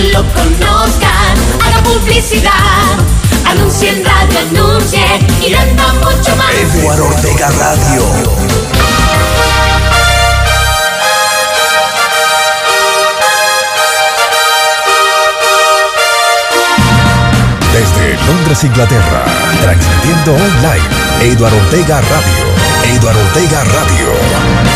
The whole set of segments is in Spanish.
que lo conozcan. Haga publicidad, anuncie en radio, anuncie y venda mucho más. Eduardo Ortega Radio. Desde Londres, Inglaterra, transmitiendo online, Eduardo Ortega Radio. Eduardo Ortega Radio.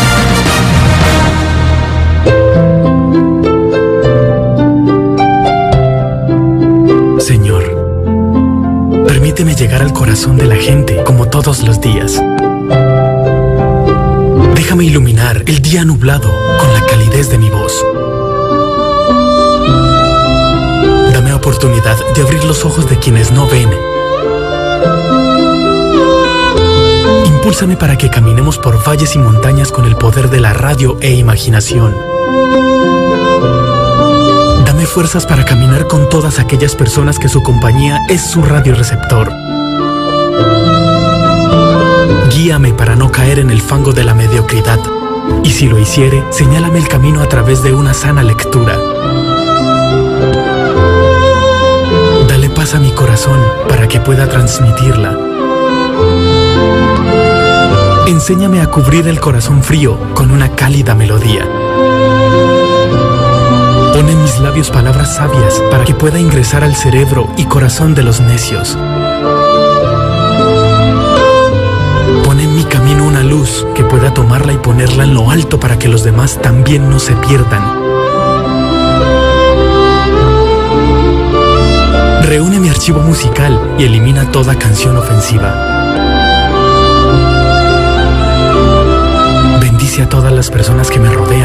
Permíteme llegar al corazón de la gente como todos los días. Déjame iluminar el día nublado con la calidez de mi voz. Dame oportunidad de abrir los ojos de quienes no ven. Impúlsame para que caminemos por valles y montañas con el poder de la radio e imaginación. Fuerzas para caminar con todas aquellas personas que su compañía es su radioreceptor. Guíame para no caer en el fango de la mediocridad. Y si lo hiciere, señálame el camino a través de una sana lectura. Dale paz a mi corazón para que pueda transmitirla. Enséñame a cubrir el corazón frío con una cálida melodía. Pon en mis labios palabras sabias para que pueda ingresar al cerebro y corazón de los necios. Pon en mi camino una luz que pueda tomarla y ponerla en lo alto para que los demás también no se pierdan. Reúne mi archivo musical y elimina toda canción ofensiva. Bendice a todas las personas que me rodean,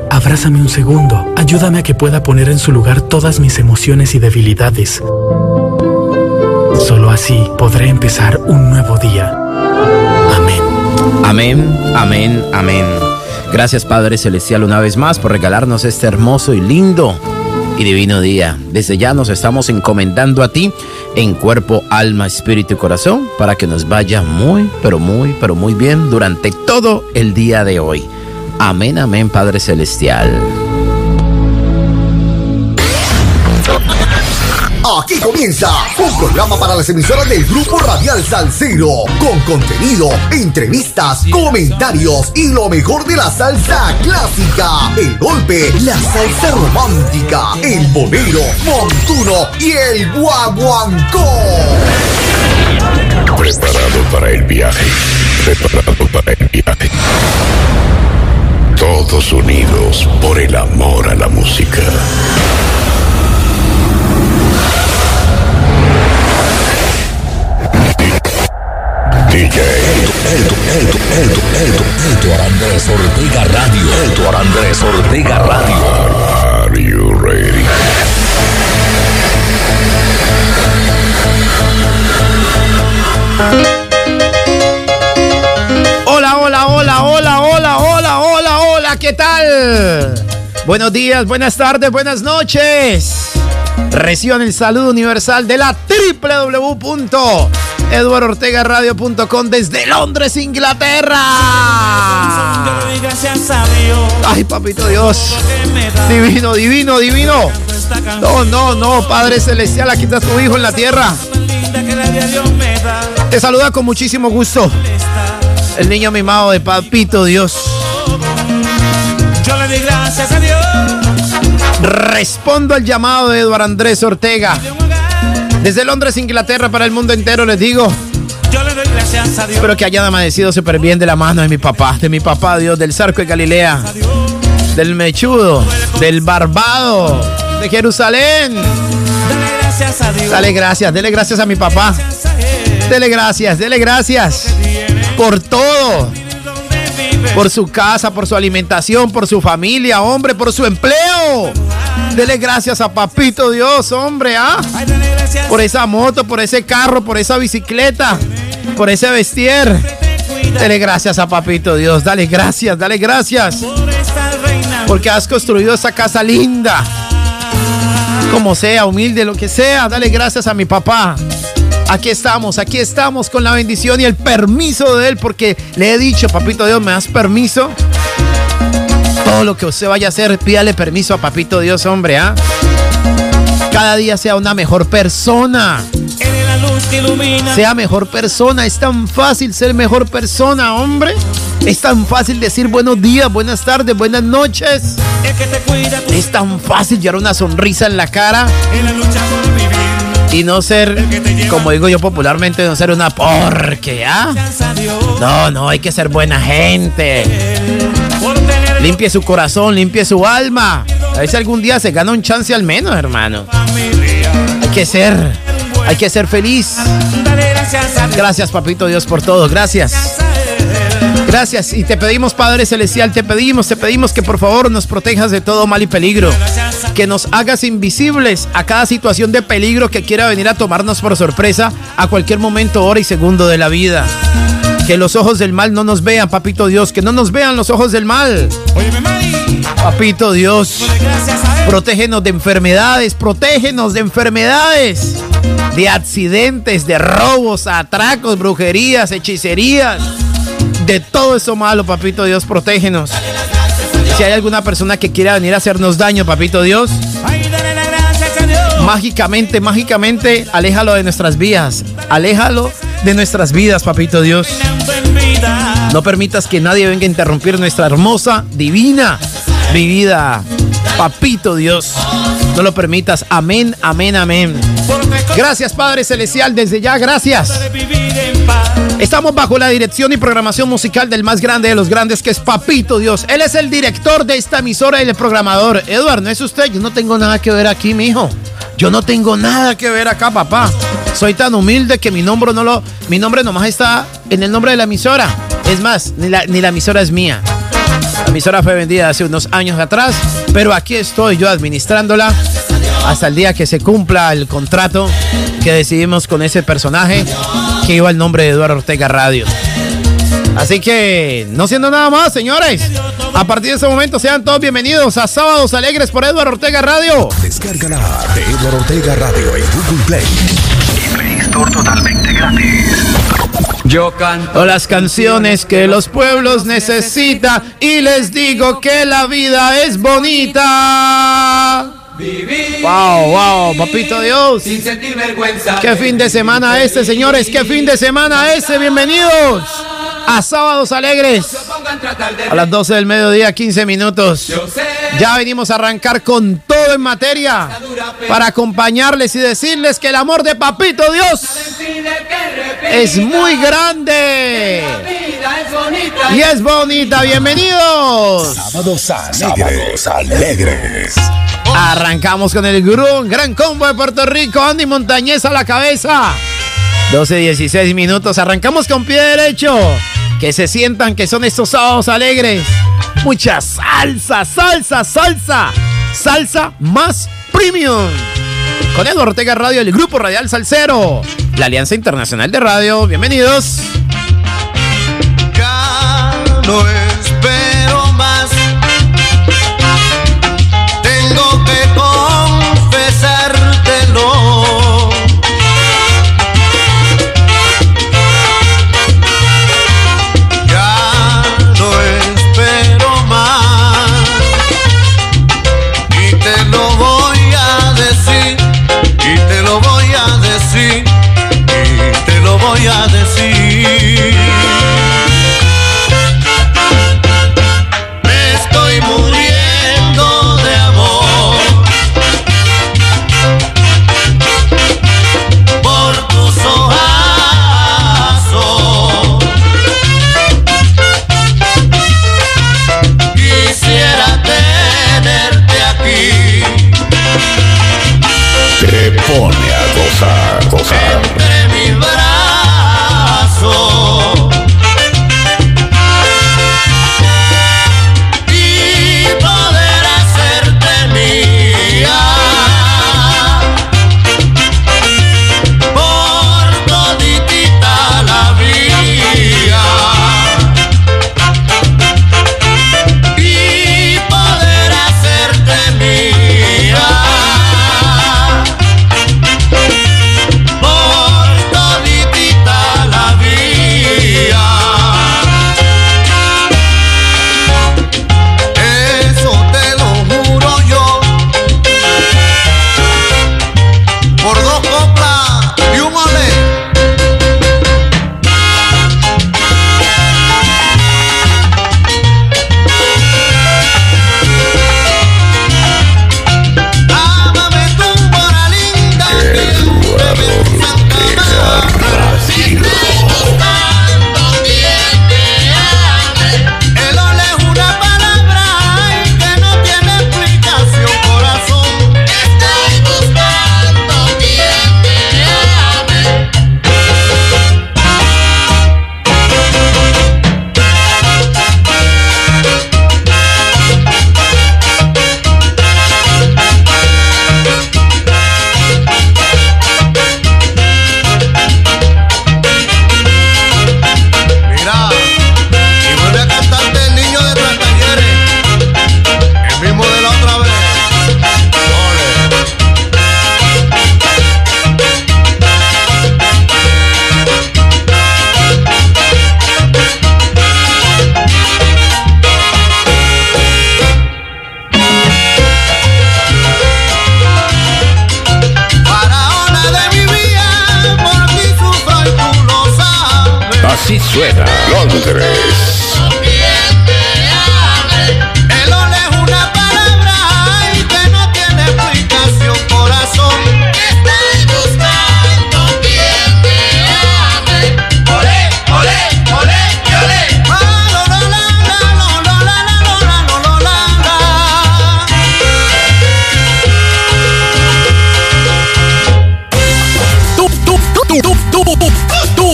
abrázame un segundo. Ayúdame a que pueda poner en su lugar todas mis emociones y debilidades. Solo así podré empezar un nuevo día. Amén. Amén, amén, amén. Gracias Padre Celestial una vez más por regalarnos este hermoso y lindo y divino día. Desde ya nos estamos encomendando a ti en cuerpo, alma, espíritu y corazón para que nos vaya muy, pero muy, pero muy bien durante todo el día de hoy. Amén, amén, Padre Celestial. Aquí comienza un programa para las emisoras del Grupo Radial Salcero, con contenido, entrevistas, comentarios y lo mejor de la salsa clásica, el golpe, la salsa romántica, el bolero, montuno y el guaguancó. Preparado para el viaje. Preparado para el viaje. Todos unidos por el amor a la música. DJ Elto, Elto, Elto, Elto, Elto Andrés Ortega Radio. Elto Andrés Ortega Radio. Are you ready? ¿Qué tal? Buenos días, buenas tardes, buenas noches. Reciban el saludo universal de la www.eduardortegaradio.com desde Londres, Inglaterra. Ay, papito Dios. Divino, divino, divino. No, no, no, Padre Celestial, aquí está tu Hijo en la tierra. Te saluda con muchísimo gusto. El niño mimado de Papito Dios. Yo le di gracias a Dios. Respondo al llamado de Eduardo Andrés Ortega. Desde Londres, Inglaterra, para el mundo entero les digo, Yo le doy gracias a Dios. Espero que hayan amanecido súper bien de la mano de mi papá, de mi papá Dios, del Zarco de Galilea, del Mechudo, del Barbado, de Jerusalén. Dale gracias a Dios. Dale gracias, dele gracias a mi papá. Dele gracias, dele gracias por todo. Por su casa, por su alimentación, por su familia, hombre, por su empleo. Dele gracias a Papito Dios, hombre, ¿ah? Por esa moto, por ese carro, por esa bicicleta, por ese vestir. Dele gracias a Papito Dios, dale gracias, dale gracias. Porque has construido esa casa linda. Como sea, humilde, lo que sea, dale gracias a mi papá. Aquí estamos, aquí estamos con la bendición y el permiso de él, porque le he dicho, papito Dios, ¿me das permiso? Todo lo que usted vaya a hacer, pídale permiso a papito Dios, hombre, ¿ah? Cada día sea una mejor persona. Sea mejor persona. Es tan fácil ser mejor persona, hombre. Es tan fácil decir buenos días, buenas tardes, buenas noches. Es tan fácil llevar una sonrisa en la cara En la lucha. Y no ser, como digo yo popularmente, no ser una porque, ¿ah? No, no, hay que ser buena gente. Limpie su corazón, limpie su alma. A ver si algún día se gana un chance al menos, hermano. Hay que ser, hay que ser feliz. Gracias papito Dios, por todo. Gracias. Gracias. Y te pedimos, Padre Celestial, te pedimos, te pedimos que por favor nos protejas de todo mal y peligro. Que nos hagas invisibles a cada situación de peligro que quiera venir a tomarnos por sorpresa a cualquier momento, hora y segundo de la vida. Que los ojos del mal no nos vean, papito Dios. Que no nos vean los ojos del mal. Papito Dios. Él. Protégenos de enfermedades, protégenos de enfermedades, de accidentes, de robos, atracos, brujerías, hechicerías, de todo eso malo, papito Dios, protégenos. Si hay alguna persona que quiera venir a hacernos daño, papito Dios, mágicamente, mágicamente, aléjalo de nuestras vías, aléjalo de nuestras vidas, papito Dios. No permitas que nadie venga a interrumpir nuestra hermosa, divina vida. Papito Dios, no lo permitas. Amén, amén, amén. Gracias Padre Celestial, desde ya, gracias. Estamos bajo la dirección y programación musical del más grande de los grandes, que es Papito Dios. Él es el director de esta emisora y el programador. Eduardo, ¿no es usted? Yo no tengo nada que ver aquí, mijo. Yo no tengo nada que ver acá, papá. Soy tan humilde que mi nombre no lo. Mi nombre nomás está en el nombre de la emisora. Es más, ni la, ni la emisora es mía. La emisora fue vendida hace unos años atrás, pero aquí estoy yo administrándola hasta el día que se cumpla el contrato que decidimos con ese personaje que iba el nombre de Eduardo Ortega Radio. Así que, no siendo nada más, señores, a partir de ese momento sean todos bienvenidos a Sábados Alegres por Eduardo Ortega Radio. Descárgala de Eduardo Ortega Radio en Google Play. Totalmente gratis. Yo canto. Las canciones que los pueblos necesitan y les digo que la vida es bonita. Vivir Wow, wow, papito Dios. sin sentir vergüenza. Qué fin de semana este, señores. Qué fin de semana este. Bienvenidos a Sábados Alegres. A las 12 del mediodía, 15 minutos. Ya venimos a arrancar con todo en materia para acompañarles y decirles que el amor de Papito Dios es muy grande y es bonita. Bienvenidos. Sábados alegres. Sábados alegres. Arrancamos con el gran, gran combo de Puerto Rico. Andy Montañez a la cabeza. 12, 16 minutos. Arrancamos con pie derecho. Que se sientan que son estos sábados alegres. Mucha salsa, salsa, salsa. Salsa más premium. Con Eduardo Ortega Radio, el Grupo Radial Salcero. La Alianza Internacional de Radio. Bienvenidos.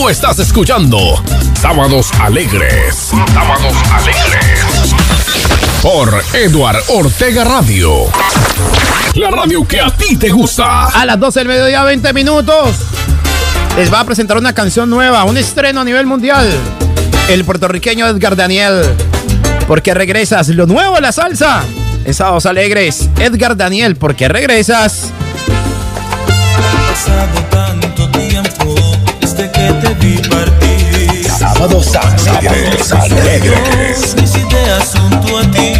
Tú estás escuchando Sábados Alegres. Sábados Alegres. Por Eduard Ortega Radio. La radio que a ti te gusta. A las 12 del mediodía, 20 minutos. Les va a presentar una canción nueva, un estreno a nivel mundial. El puertorriqueño Edgar Daniel. Porque regresas, lo nuevo de la salsa. En Sábados Alegres, Edgar Daniel, porque regresas. pasado vi partir. Sábados Alegres. Alegres. Mis ideas a ti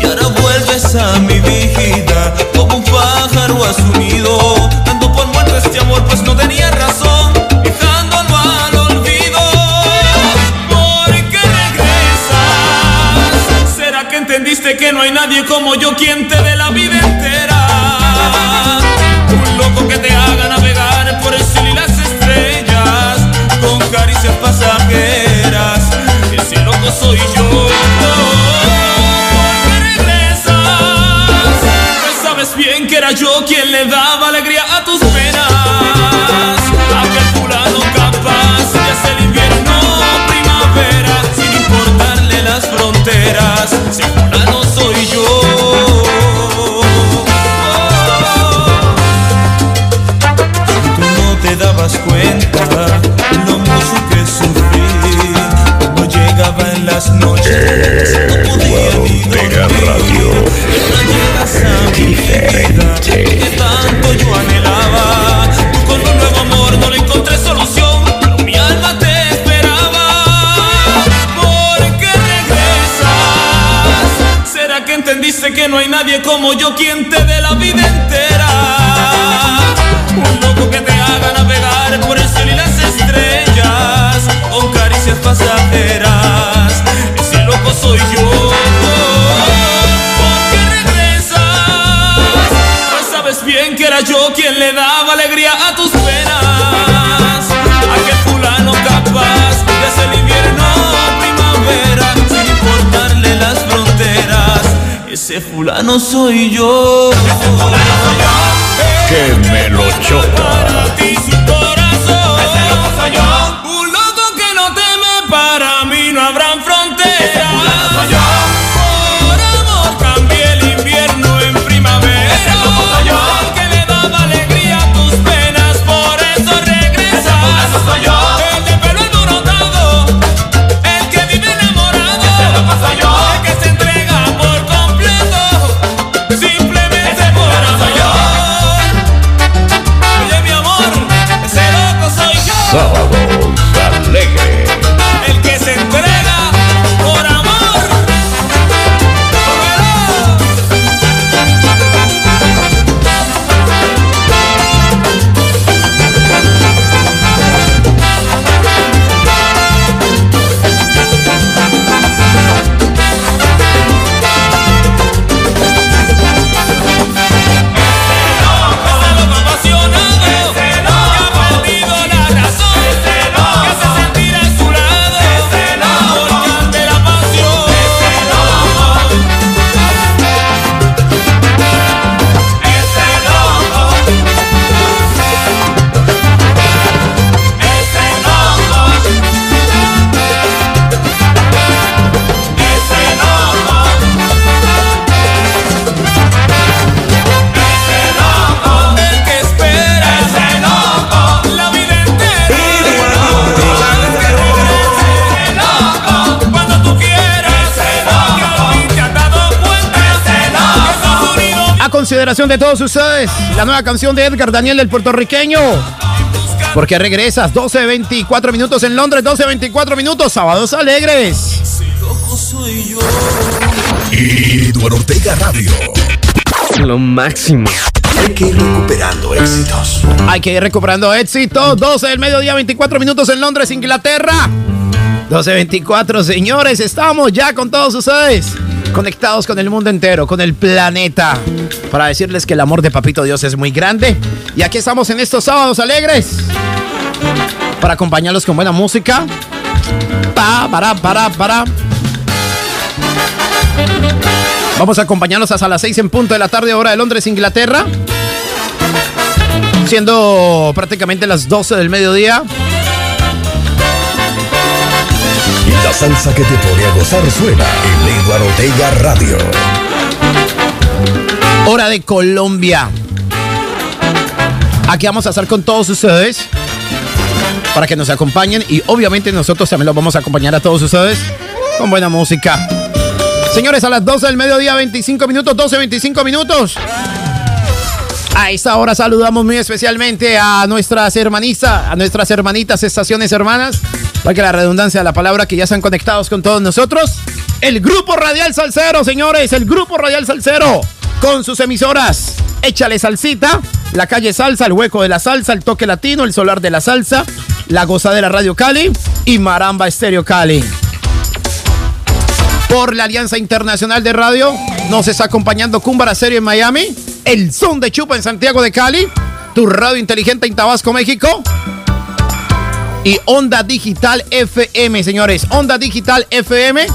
y ahora vuelves a mi vida como un pájaro a su nido, dando por muerto este amor pues no tenía razón, dejándolo al olvido. ¿Por qué regresas? ¿Será que entendiste que no hay nadie como yo quien te dé la vida Soy yo. ¿Por regresas? Sabes bien que era yo quien le daba alegría a tus penas. Aquel fulano capaz de hacer invierno primavera sin importarle las fronteras. Ese fulano soy yo. Tú no te dabas cuenta las noches. Fulano soy yo. Consideración de todos ustedes, la nueva canción de Edgar Daniel, el puertorriqueño. Porque regresas, 12.24 minutos en Londres, 12.24 minutos, sábados alegres. Loco soy yo. Eduard Ortega Radio. Lo máximo. Hay que ir recuperando éxitos. Hay que ir recuperando éxito. 12 del mediodía, 24 minutos en Londres, Inglaterra. 12.24, señores, estamos ya con todos ustedes, conectados con el mundo entero, con el planeta, para decirles que el amor de Papito Dios es muy grande. Y aquí estamos en estos sábados alegres, para acompañarlos con buena música. Pa, para, para, para. Vamos a acompañarlos hasta las 6 en punto de la tarde, hora de Londres, Inglaterra. Siendo prácticamente las 12 del mediodía. La salsa que te pone a gozar suena en Eduardo Ortega Radio. Hora de Colombia. Aquí vamos a estar con todos ustedes para que nos acompañen y obviamente nosotros también los vamos a acompañar a todos ustedes con buena música. Señores, a las 12 del mediodía, 25 minutos, 12, 25 minutos. A esta hora saludamos muy especialmente a nuestras hermanistas, a nuestras hermanitas estaciones hermanas, para que la redundancia de la palabra que ya están conectados con todos nosotros. El Grupo Radial Salcero, señores, el Grupo Radial Salcero, con sus emisoras. Échale salsita, la calle Salsa, el hueco de la salsa, el toque latino, el solar de la salsa, la gozadera Radio Cali y Maramba Estéreo Cali por la Alianza Internacional de Radio. Nos está acompañando Cumbara Serio en Miami, El Son de Chupa en Santiago de Cali, Tu Radio Inteligente en Tabasco, México. Y Onda Digital FM, señores. Onda Digital FM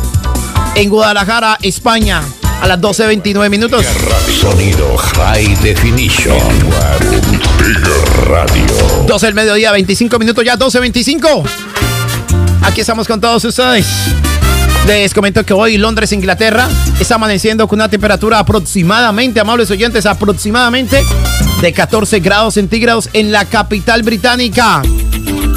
en Guadalajara, España, a las 12.29 minutos. Sonido High Definition. Radio. 12 del mediodía, 25 minutos ya, 12.25. Aquí estamos con todos ustedes. Les comento que hoy Londres, Inglaterra, está amaneciendo con una temperatura aproximadamente, amables oyentes, aproximadamente de 14 grados centígrados en la capital británica.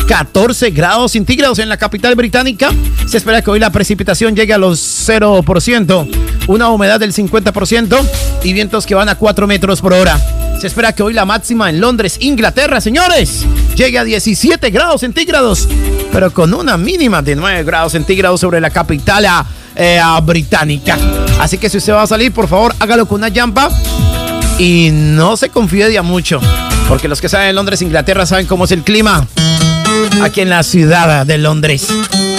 14 grados centígrados en la capital británica. Se espera que hoy la precipitación llegue a los 0%, una humedad del 50% y vientos que van a 4 metros por hora. Se espera que hoy la máxima en Londres, Inglaterra, señores, llegue a 17 grados centígrados, pero con una mínima de 9 grados centígrados sobre la capital eh, británica. Así que si usted va a salir, por favor, hágalo con una llampa y no se confíe de a mucho, porque los que saben en Londres, Inglaterra, saben cómo es el clima aquí en la ciudad de Londres.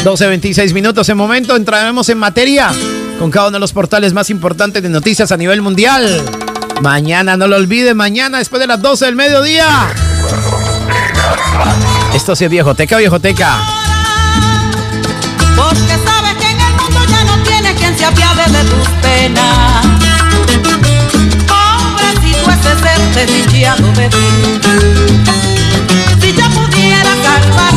12.26 minutos en momento, entraremos en materia con cada uno de los portales más importantes de noticias a nivel mundial. Mañana, no lo olvide, mañana después de las 12 del mediodía. Esto sí es viejoteca, viejoteca. Porque sabes que en el mundo ya no tienes quien se apiade de tus penas. Hombre, si fuese ser desdichado de ti. Si yo pudiera salvarte,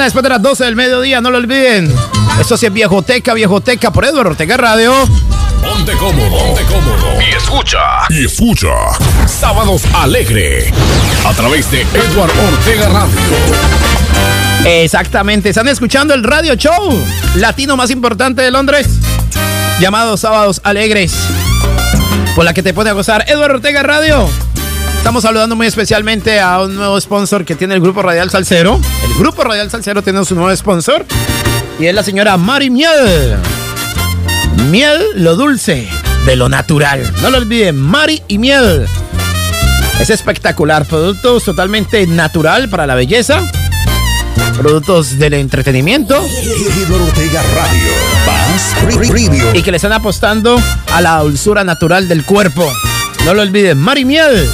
Mañana después de las 12 del mediodía, no lo olviden. Esto sí es Viejoteca, Viejoteca por Eduardo Ortega Radio. Ponte cómodo, ponte cómodo y escucha. Y escucha. Sábados Alegre. A través de Edward Ortega Radio. Exactamente, están escuchando el radio show latino más importante de Londres, llamado Sábados Alegres, por la que te pone a gozar Eduardo Ortega Radio. Estamos saludando muy especialmente a un nuevo sponsor que tiene el Grupo Radial Salcero. El Grupo Radial Salcero tiene su nuevo sponsor y es la señora Mari Miel. Miel, lo dulce de lo natural. No lo olviden, Mari y Miel. Es espectacular, productos totalmente natural para la belleza productos del entretenimiento. Radio. Y que le están apostando a la dulzura natural del cuerpo. No lo olviden, Mari Miel.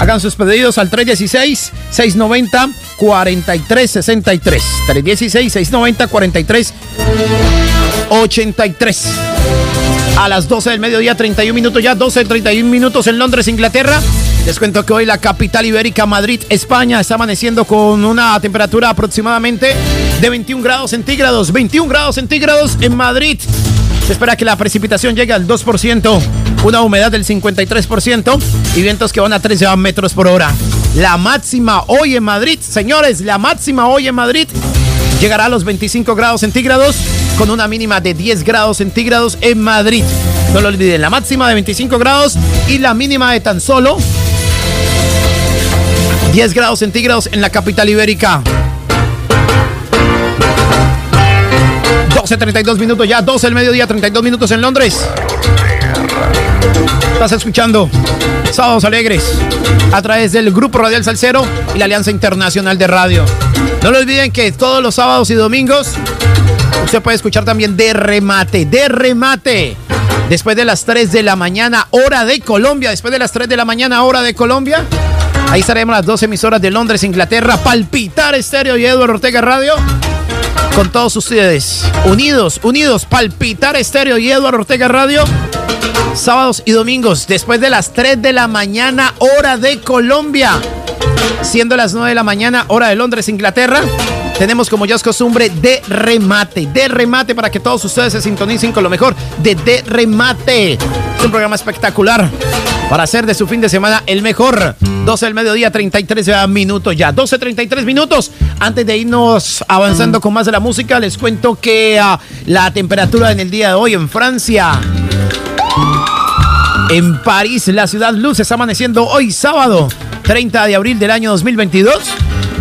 Hagan sus pedidos al 316-690-4363. 316-690-4383. A las 12 del mediodía, 31 minutos ya, 12, 31 minutos en Londres, Inglaterra. Les cuento que hoy la capital ibérica, Madrid, España, está amaneciendo con una temperatura aproximadamente de 21 grados centígrados. 21 grados centígrados en Madrid. Se espera que la precipitación llegue al 2%, una humedad del 53% y vientos que van a 13 metros por hora. La máxima hoy en Madrid, señores, la máxima hoy en Madrid llegará a los 25 grados centígrados con una mínima de 10 grados centígrados en Madrid. No lo olviden, la máxima de 25 grados y la mínima de tan solo 10 grados centígrados en la capital ibérica. 12.32 minutos ya, 12 del mediodía, 32 minutos en Londres. Estás escuchando Sábados Alegres a través del Grupo Radial Salcero y la Alianza Internacional de Radio. No lo olviden que todos los sábados y domingos usted puede escuchar también de remate, de remate. Después de las 3 de la mañana, hora de Colombia. Después de las 3 de la mañana, hora de Colombia. Ahí estaremos las dos emisoras de Londres, Inglaterra, Palpitar Estéreo y Eduardo Ortega Radio. Con todos ustedes, unidos, unidos, Palpitar Estéreo y Eduardo Ortega Radio. Sábados y domingos, después de las 3 de la mañana, hora de Colombia. Siendo las 9 de la mañana, hora de Londres, Inglaterra. Tenemos como ya es costumbre de remate, de remate para que todos ustedes se sintonicen con lo mejor de de remate. Es un programa espectacular para hacer de su fin de semana el mejor. 12 del mediodía, 33 minutos ya. 12, 33 minutos. Antes de irnos avanzando con más de la música, les cuento que uh, la temperatura en el día de hoy en Francia. En París, la ciudad luz está amaneciendo hoy sábado, 30 de abril del año 2022,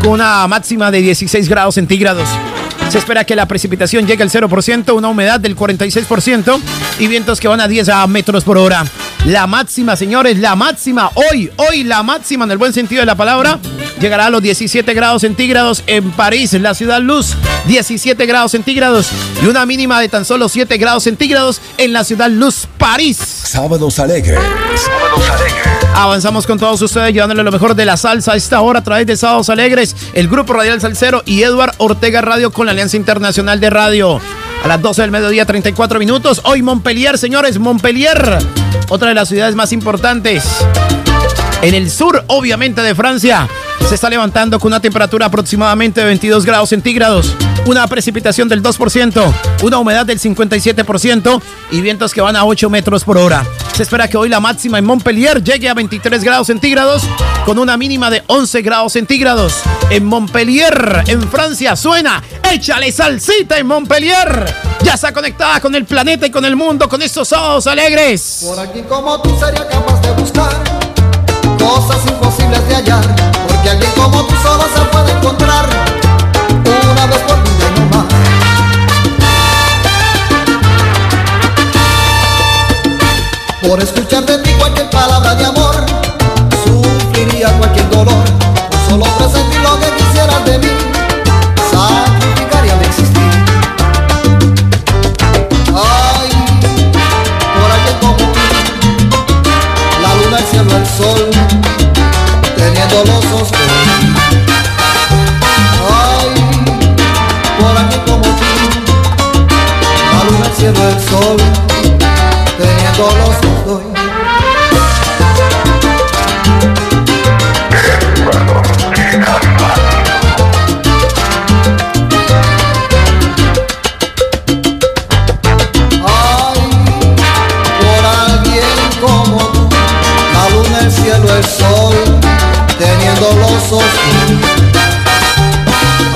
con una máxima de 16 grados centígrados. Se espera que la precipitación llegue al 0%, una humedad del 46% y vientos que van a 10 metros por hora. La máxima, señores, la máxima hoy, hoy la máxima en el buen sentido de la palabra, llegará a los 17 grados centígrados en París, la ciudad luz, 17 grados centígrados y una mínima de tan solo 7 grados centígrados en la ciudad luz, París. Sábados alegres. Sábados alegres. Avanzamos con todos ustedes llevándole lo mejor de la salsa a esta hora a través de Sábados Alegres, el Grupo Radial Salcero y Eduard Ortega Radio con la Alianza Internacional de Radio. A las 12 del mediodía, 34 minutos. Hoy Montpellier, señores, Montpellier, otra de las ciudades más importantes. En el sur, obviamente, de Francia, se está levantando con una temperatura aproximadamente de 22 grados centígrados, una precipitación del 2%, una humedad del 57% y vientos que van a 8 metros por hora. Se espera que hoy la máxima en Montpellier llegue a 23 grados centígrados con una mínima de 11 grados centígrados. En Montpellier, en Francia, suena Échale salsita en Montpellier. Ya está conectada con el planeta y con el mundo con estos sábados alegres. Por aquí como tú sería capaz de buscar cosas imposibles de hallar, porque alguien como tú solo se puede encontrar una vez por vida no más. Por escuchar ti. Ay, por alguien como tú, la luna, el cielo, el sol, teniendo los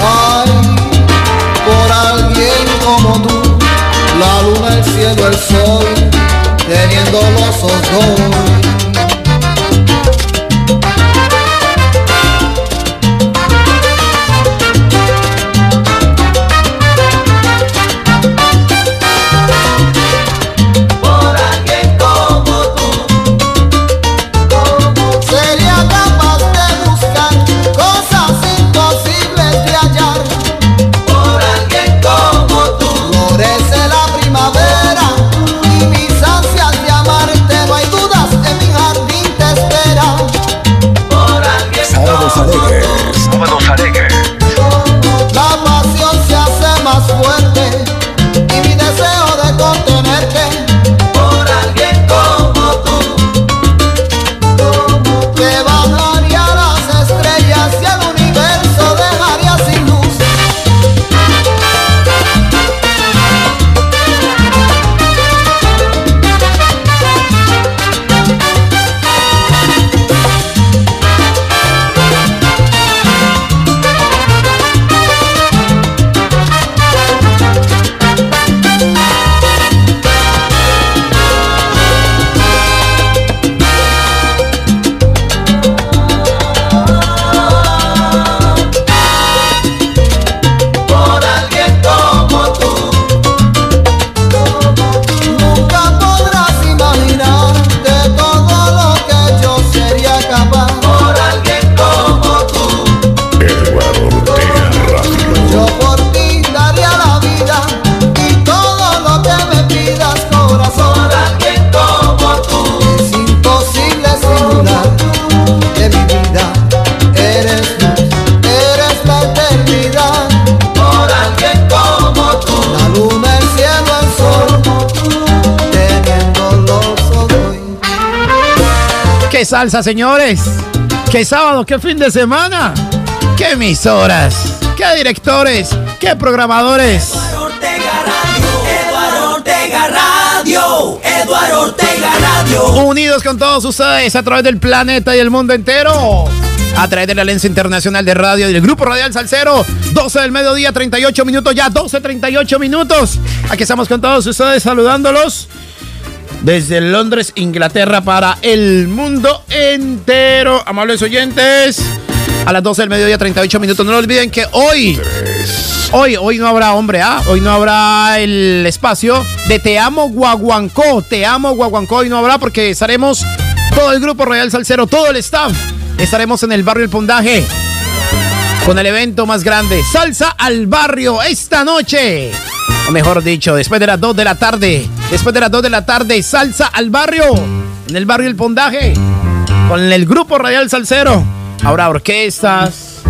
Ay, por alguien como tú, la luna, el cielo, el sol, teniendo los ojos. ¡Qué salsa, señores! ¡Qué sábado, qué fin de semana! ¡Qué emisoras! ¡Qué directores! ¡Qué programadores! Eduardo Ortega Radio, Eduardo Ortega Radio. Unidos con todos ustedes a través del planeta y el mundo entero. A través de la Alianza Internacional de Radio y del Grupo Radial Salcero. 12 del mediodía, 38 minutos ya, 12, 38 minutos. Aquí estamos con todos ustedes saludándolos desde Londres, Inglaterra, para el mundo entero. Amables oyentes, a las 12 del mediodía, 38 minutos. No olviden que hoy, hoy, hoy no habrá hombre, ¿ah? Hoy no habrá el espacio de Te Amo Guaguancó. Te Amo Guaguancó. Hoy no habrá porque estaremos todo el grupo Royal Salcero, todo el staff. Estaremos en el barrio El Pundaje con el evento más grande, Salsa al Barrio, esta noche. O mejor dicho, después de las 2 de la tarde. Después de las 2 de la tarde, Salsa al Barrio. En el barrio El Pondaje. Con el grupo Radial Salcero. Habrá orquestas.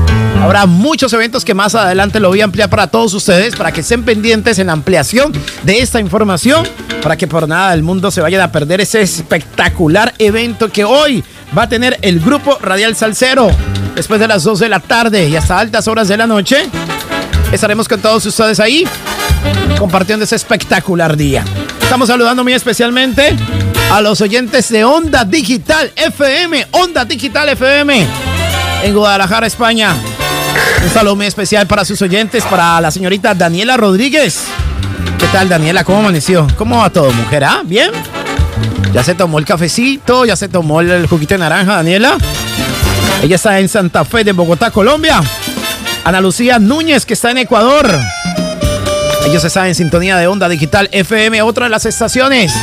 Habrá muchos eventos que más adelante lo voy a ampliar para todos ustedes, para que estén pendientes en la ampliación de esta información, para que por nada del mundo se vayan a perder ese espectacular evento que hoy va a tener el grupo Radial Salcero. Después de las 2 de la tarde y hasta altas horas de la noche, estaremos con todos ustedes ahí compartiendo ese espectacular día. Estamos saludando muy especialmente a los oyentes de Onda Digital FM, Onda Digital FM en Guadalajara, España. Un saludo muy especial para sus oyentes, para la señorita Daniela Rodríguez. ¿Qué tal, Daniela? ¿Cómo amaneció? ¿Cómo va todo, mujer? ¿Ah? ¿Bien? ¿Ya se tomó el cafecito? ¿Ya se tomó el juguito de naranja, Daniela? Ella está en Santa Fe de Bogotá, Colombia. Ana Lucía Núñez, que está en Ecuador. Ellos están en sintonía de Onda Digital FM, otra de las estaciones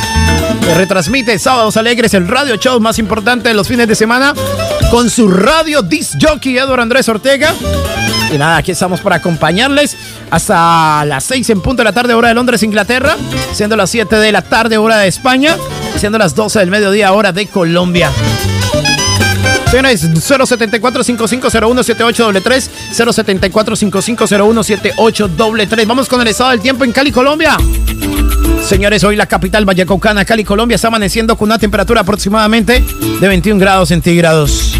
que retransmite Sábados Alegres, el radio show más importante de los fines de semana, con su radio disc jockey Eduardo Andrés Ortega. Y nada, aquí estamos para acompañarles hasta las 6 en punto de la tarde, hora de Londres, Inglaterra, siendo las 7 de la tarde, hora de España, siendo las 12 del mediodía, hora de Colombia. Señores, 074-5501-7833, 074-5501-7833. Vamos con el estado del tiempo en Cali, Colombia. Señores, hoy la capital Vallecaucana, Cali, Colombia, está amaneciendo con una temperatura aproximadamente de 21 grados centígrados.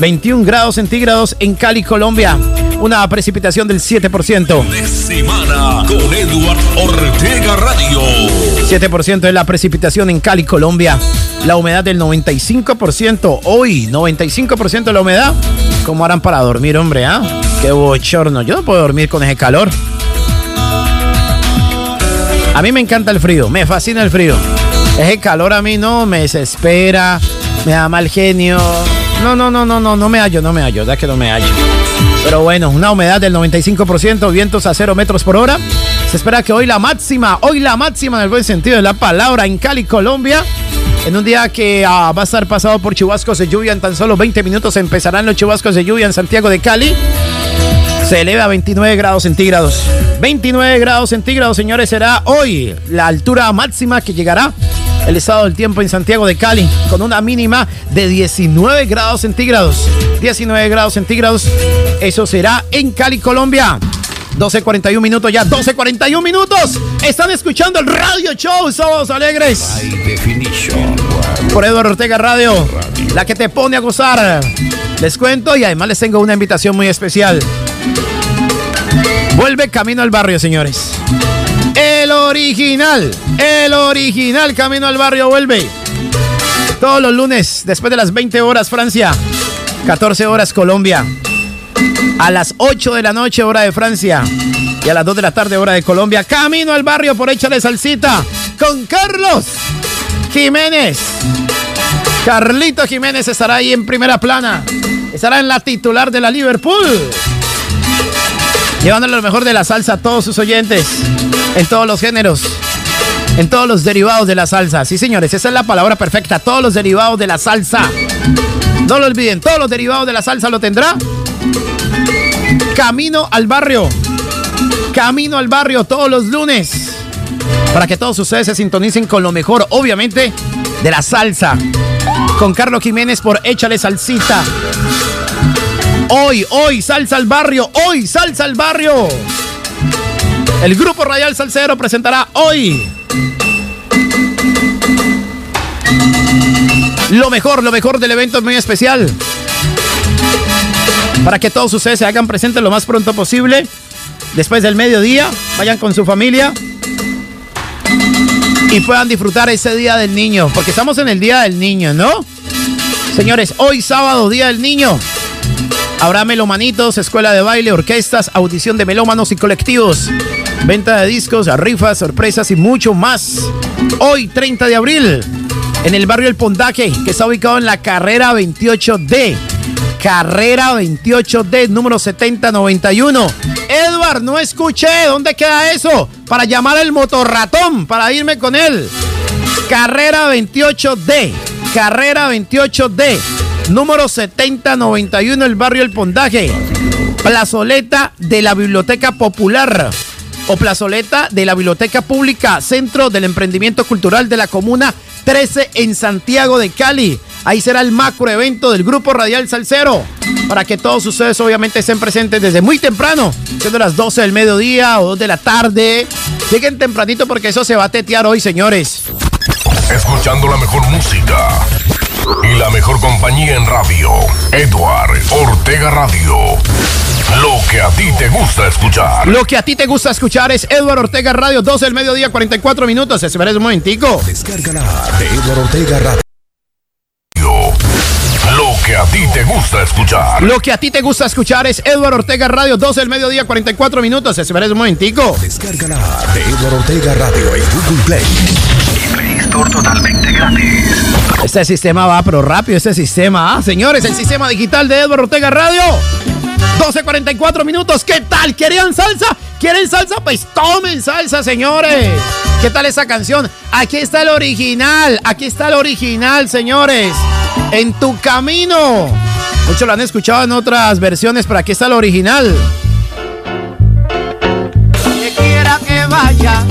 21 grados centígrados en Cali, Colombia. una precipitación del 7%. De semana con Edward Ortega Radio. 7% es la precipitación en Cali, Colombia. La humedad del 95%. Hoy, 95% de la humedad. ¿Cómo harán para dormir, hombre? ¿ah? Qué bochorno. Yo no puedo dormir con ese calor. A mí me encanta el frío, me fascina el frío. Ese calor a mí no me desespera, me da mal genio. No, no, no, no, no, no me hallo, no me hallo, ya que no me hallo. Pero bueno, una humedad del 95%, vientos a 0 metros por hora. Se espera que hoy la máxima, hoy la máxima en el buen sentido de la palabra en Cali, Colombia. En un día que ah, va a estar pasado por chubascos de lluvia en tan solo 20 minutos empezarán los chubascos de lluvia en Santiago de Cali. Se eleva a 29 grados centígrados. 29 grados centígrados, señores, será hoy la altura máxima que llegará el estado del tiempo en Santiago de Cali, con una mínima de 19 grados centígrados. 19 grados centígrados, eso será en Cali, Colombia. 12.41 minutos ya, 12.41 minutos. Están escuchando el Radio Show, somos alegres. Por Eduardo Ortega Radio, la que te pone a gozar. Les cuento y además les tengo una invitación muy especial. Vuelve Camino al Barrio, señores. Original, el original Camino al Barrio vuelve. Todos los lunes, después de las 20 horas Francia, 14 horas Colombia. A las 8 de la noche hora de Francia y a las 2 de la tarde hora de Colombia. Camino al Barrio por Échale Salsita con Carlos Jiménez. Carlito Jiménez estará ahí en primera plana. Estará en la titular de la Liverpool llevándole lo mejor de la salsa a todos sus oyentes, en todos los géneros, en todos los derivados de la salsa. Sí, señores, esa es la palabra perfecta, todos los derivados de la salsa. No lo olviden, todos los derivados de la salsa lo tendrá. Camino al barrio. Camino al barrio todos los lunes. Para que todos ustedes se sintonicen con lo mejor, obviamente, de la salsa. Con Carlos Jiménez por Échale Salsita. Hoy, hoy, salsa al barrio, hoy, salsa al barrio. El grupo Radial Salcero presentará hoy lo mejor, lo mejor del evento muy especial. Para que todos ustedes se hagan presentes lo más pronto posible. Después del mediodía, vayan con su familia y puedan disfrutar ese día del niño. Porque estamos en el día del niño, ¿no? Señores, hoy sábado, día del niño. Habrá melomanitos, escuela de baile, orquestas, audición de melómanos y colectivos, venta de discos, rifas, sorpresas y mucho más. Hoy, 30 de abril, en el barrio El Pondaje, que está ubicado en la carrera 28D. Carrera 28D, número 7091. Edward, no escuché. ¿Dónde queda eso? Para llamar al motorratón, para irme con él. Carrera 28D. Carrera 28D número 7091, el barrio El Pondaje. Plazoleta de la Biblioteca Popular o plazoleta de la Biblioteca Pública, Centro del Emprendimiento Cultural de la Comuna 13 en Santiago de Cali. Ahí será el macro evento del Grupo Radial Salcero. Para que todos ustedes obviamente estén presentes desde muy temprano, siendo las 12 del mediodía o 2 de la tarde. Lleguen tempranito porque eso se va a tetear hoy, señores. Escuchando la mejor música y la mejor compañía en radio. Edward Ortega Radio. Lo que a ti te gusta escuchar. Lo que a ti te gusta escuchar es Edward Ortega Radio, 12 del mediodía, 44 minutos. Espera un momentico. Descárgala de Edward Ortega Radio. Lo que a ti te gusta escuchar. Lo que a ti te gusta escuchar es Edward Ortega Radio, 12 del mediodía, 44 minutos. Espera un momentico. Descárgala de Edward Ortega Radio en Google Play. Store totalmente gratis. Este sistema va pero rápido, este sistema. ¿ah? Señores, el sistema digital de Edward Ortega Radio. 12.44 minutos. ¿Qué tal? ¿Querían salsa? ¿Quieren salsa? Pues tomen salsa, señores. ¿Qué tal esa canción? Aquí está el original. Aquí está el original, señores. En tu camino. Muchos lo han escuchado en otras versiones, pero aquí está el original. Que quiera que vaya,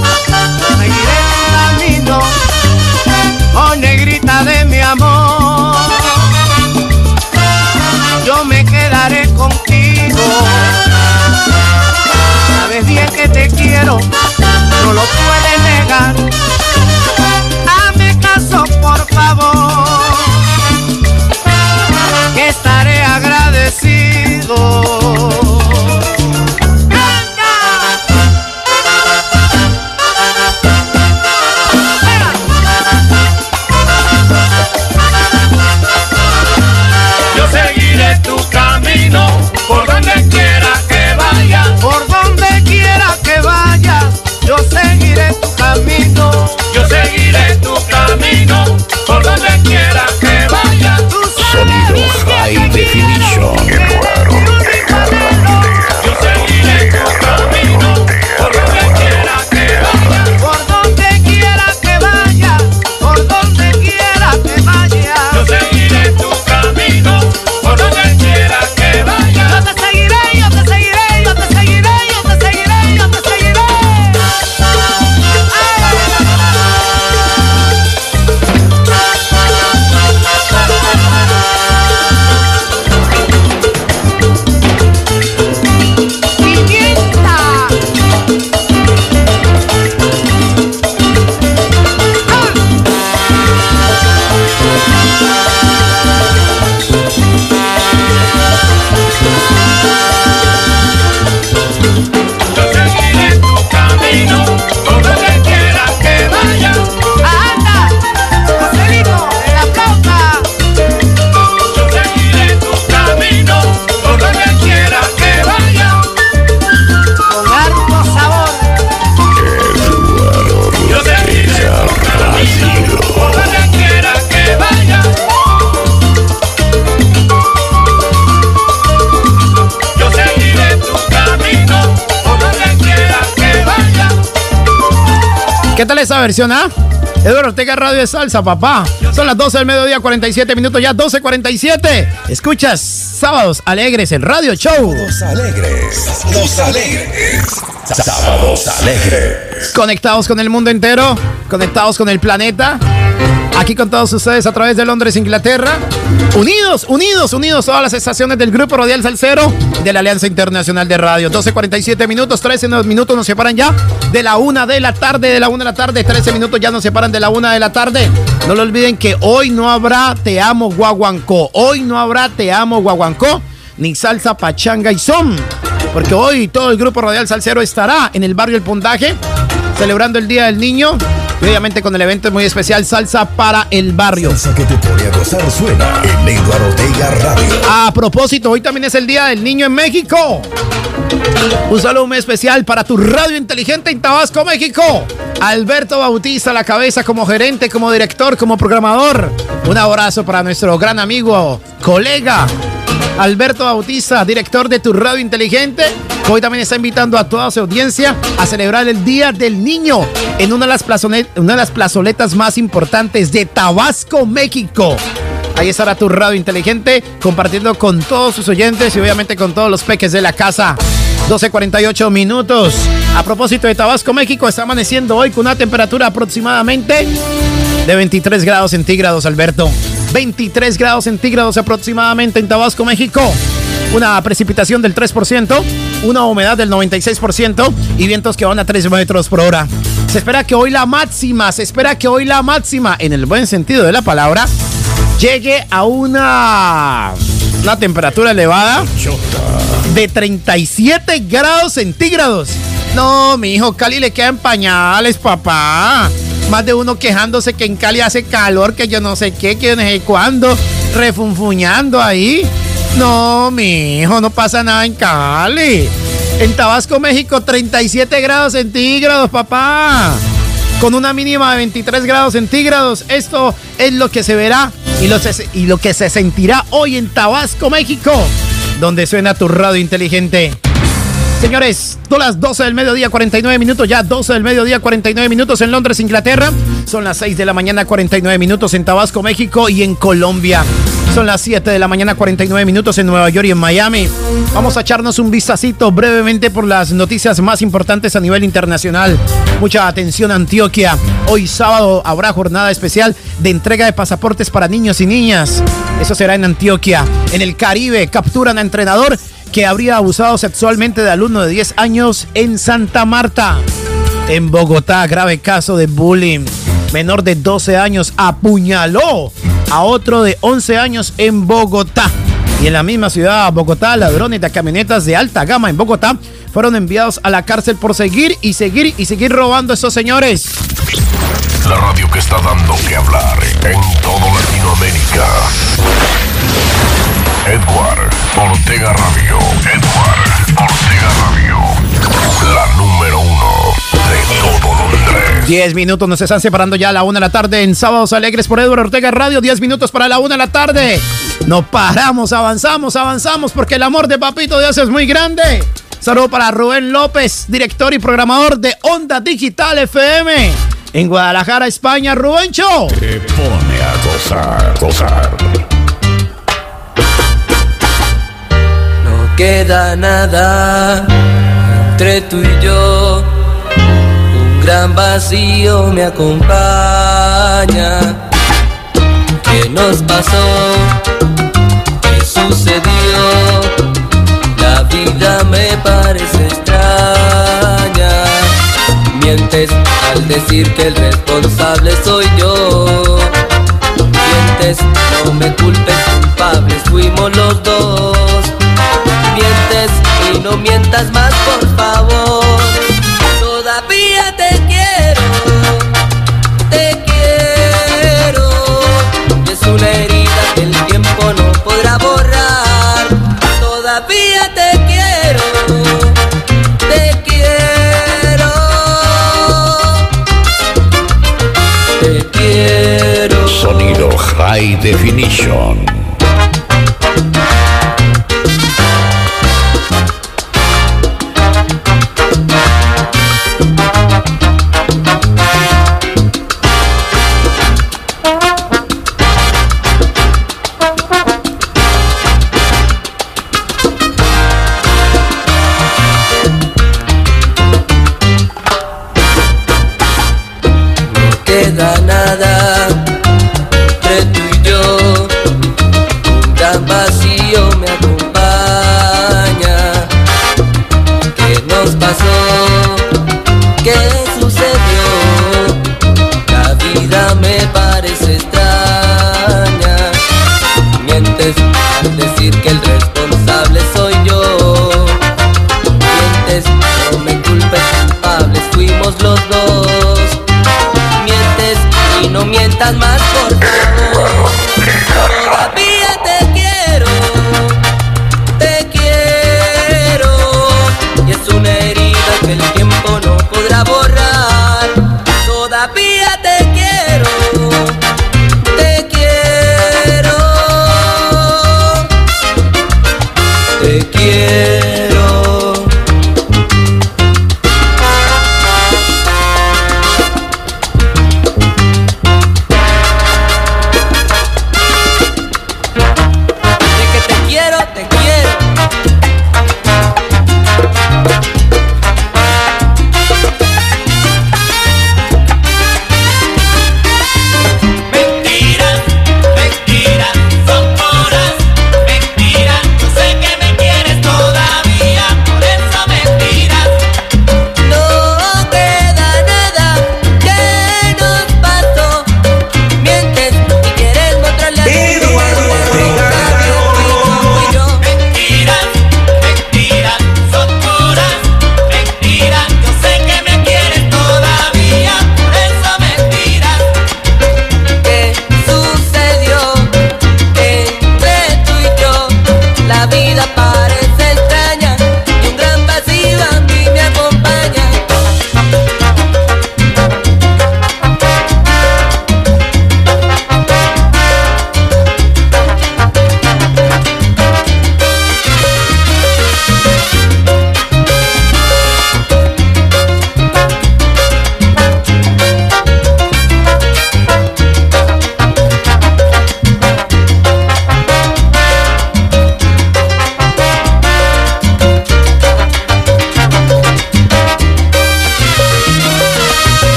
esa versión, ah? Eduardo Ortega Radio de Salsa, papá. Son las 12 del mediodía, 47 minutos ya, 12.47. Escuchas Sábados Alegres en Radio Show. Los alegres, los alegres. Sábados alegres. Conectados con el mundo entero, conectados con el planeta. Aquí con todos ustedes a través de Londres, Inglaterra. Unidos, unidos, unidos todas las estaciones del Grupo Radial Salcero de la Alianza Internacional de Radio. 12.47 minutos, 13 minutos nos separan ya de la una de la tarde, de la una de la tarde, 13 minutos ya nos separan de la una de la tarde. No lo olviden que hoy no habrá Te Amo Guaguancó. Hoy no habrá Te Amo Guaguancó, ni salsa pachanga y son. Porque hoy todo el Grupo Radial Salcero estará en el barrio El Puntaje celebrando el Día del Niño y obviamente con el evento muy especial Salsa para el Barrio. Salsa que te pone a gozar suena en Eduardo Ortega Radio. A propósito, hoy también es el Día del Niño en México. Un saludo muy especial para tu radio inteligente en Tabasco, México. Alberto Bautista, la cabeza como gerente, como director, como programador. Un abrazo para nuestro gran amigo, colega, Alberto Bautista, director de tu radio inteligente. Hoy también está invitando a toda su audiencia a celebrar el Día del Niño en una de las, plazoletas más importantes de Tabasco, México. Ahí estará tu radio inteligente compartiendo con todos sus oyentes y obviamente con todos los peques de la casa. 12.48 minutos. A propósito de Tabasco, México, está amaneciendo hoy con una temperatura aproximadamente de 23 grados centígrados, Alberto. 23 grados centígrados aproximadamente en Tabasco, México. Una precipitación del 3%, una humedad del 96% y vientos que van a 3 metros por hora. Se espera que hoy la máxima, se espera que hoy la máxima, en el buen sentido de la palabra, llegue a una, una temperatura elevada de 37 grados centígrados. No, mi hijo, Cali le quedan pañales, papá. Más de uno quejándose que en Cali hace calor, que yo no sé qué, que no sé cuándo, refunfuñando ahí. No, mi hijo, no pasa nada en Cali. En Tabasco, México, 37 grados centígrados, papá. Con una mínima de 23 grados centígrados. Esto es lo que se verá y lo, y lo que se sentirá hoy en Tabasco, México, donde suena tu radio inteligente. Señores, son las 12 del mediodía, 49 minutos, ya 12 del mediodía, 49 minutos en Londres, Inglaterra. Son las 6 de la mañana, 49 minutos en Tabasco, México y en Colombia. Son las 7 de la mañana, 49 minutos en Nueva York y en Miami. Vamos a echarnos un vistacito brevemente por las noticias más importantes a nivel internacional. Mucha atención Antioquia. Hoy sábado habrá jornada especial de entrega de pasaportes para niños y niñas. Eso será en Antioquia. En el Caribe capturan a entrenador que habría abusado sexualmente de alumno de 10 años en Santa Marta. En Bogotá, grave caso de bullying. Menor de 12 años apuñaló a otro de 11 años en Bogotá. Y en la misma ciudad, Bogotá, ladrones de camionetas de alta gama en Bogotá fueron enviados a la cárcel por seguir y seguir y seguir robando a esos señores. La radio que está dando que hablar en todo Latinoamérica. Edward Ortega Radio. Edward Ortega Radio. La número uno de todo Londres. 10 minutos nos están separando ya a la una de la tarde en Sábados Alegres por Edward Ortega Radio. 10 minutos para la una de la tarde. No paramos, avanzamos, avanzamos porque el amor de Papito Dios es muy grande. Saludo para Rubén López, director y programador de Onda Digital FM. En Guadalajara, España, Rubencho. Te pone a gozar, gozar. Queda nada entre tú y yo. Un gran vacío me acompaña. ¿Qué nos pasó? ¿Qué sucedió? La vida me parece extraña. Mientes al decir que el responsable soy yo. Mientes, no me culpes, culpables fuimos los dos. Y no mientas más, por favor. Todavía te quiero, te quiero. Es una herida que el tiempo no podrá borrar. Todavía te quiero, te quiero. Te quiero. Sonido High Definition.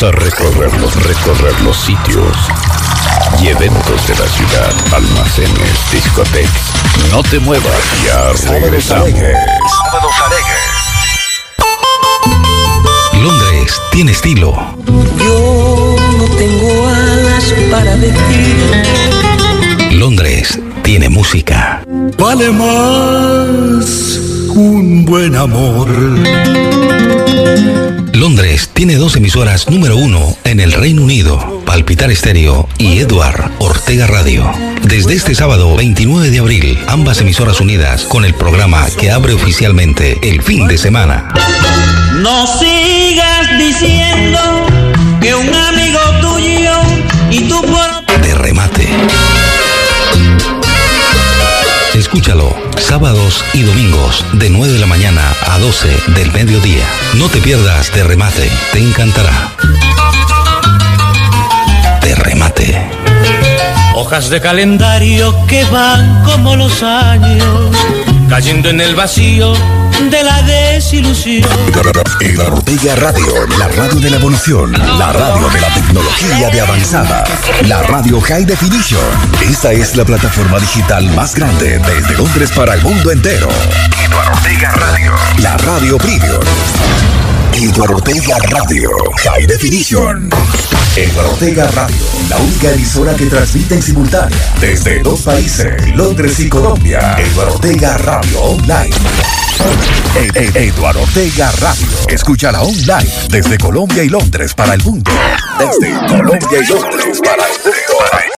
Vamos a recorrer los, recorrer los sitios y eventos de la ciudad, almacenes, discotecas. No te muevas, ya regresamos. Sábados Londres tiene estilo. Yo no tengo alas para decir. Londres tiene música. Vale más un buen amor. Londres tiene dos emisoras número uno en el Reino Unido, Palpitar Estéreo y Edward Ortega Radio. Desde este sábado 29 de abril, ambas emisoras unidas con el programa que abre oficialmente el fin de semana. No sigas diciendo que un amigo tuyo y tú por De remate. Escúchalo sábados y domingos de 9 de la mañana a 12 del mediodía. No te pierdas de remate, te encantará. De remate. hojas de calendario que van como los años, cayendo en el vacío de la desilusión. Edward Ortega Radio, la radio de la evolución, la radio de la tecnología de avanzada, la radio High Definition. Esta es la plataforma digital más grande desde Londres para el mundo entero. Edward Ortega Radio, la radio premium. Edward Ortega Radio, High Definition. Edward Ortega Radio, la única emisora que transmite en simultánea desde dos países, Londres y Colombia. Edward Ortega Radio Online. Ed- Ed- Eduard Ortega Radio. Escúchala online desde Colombia y Londres para el mundo. Desde Colombia y Londres para el mundo.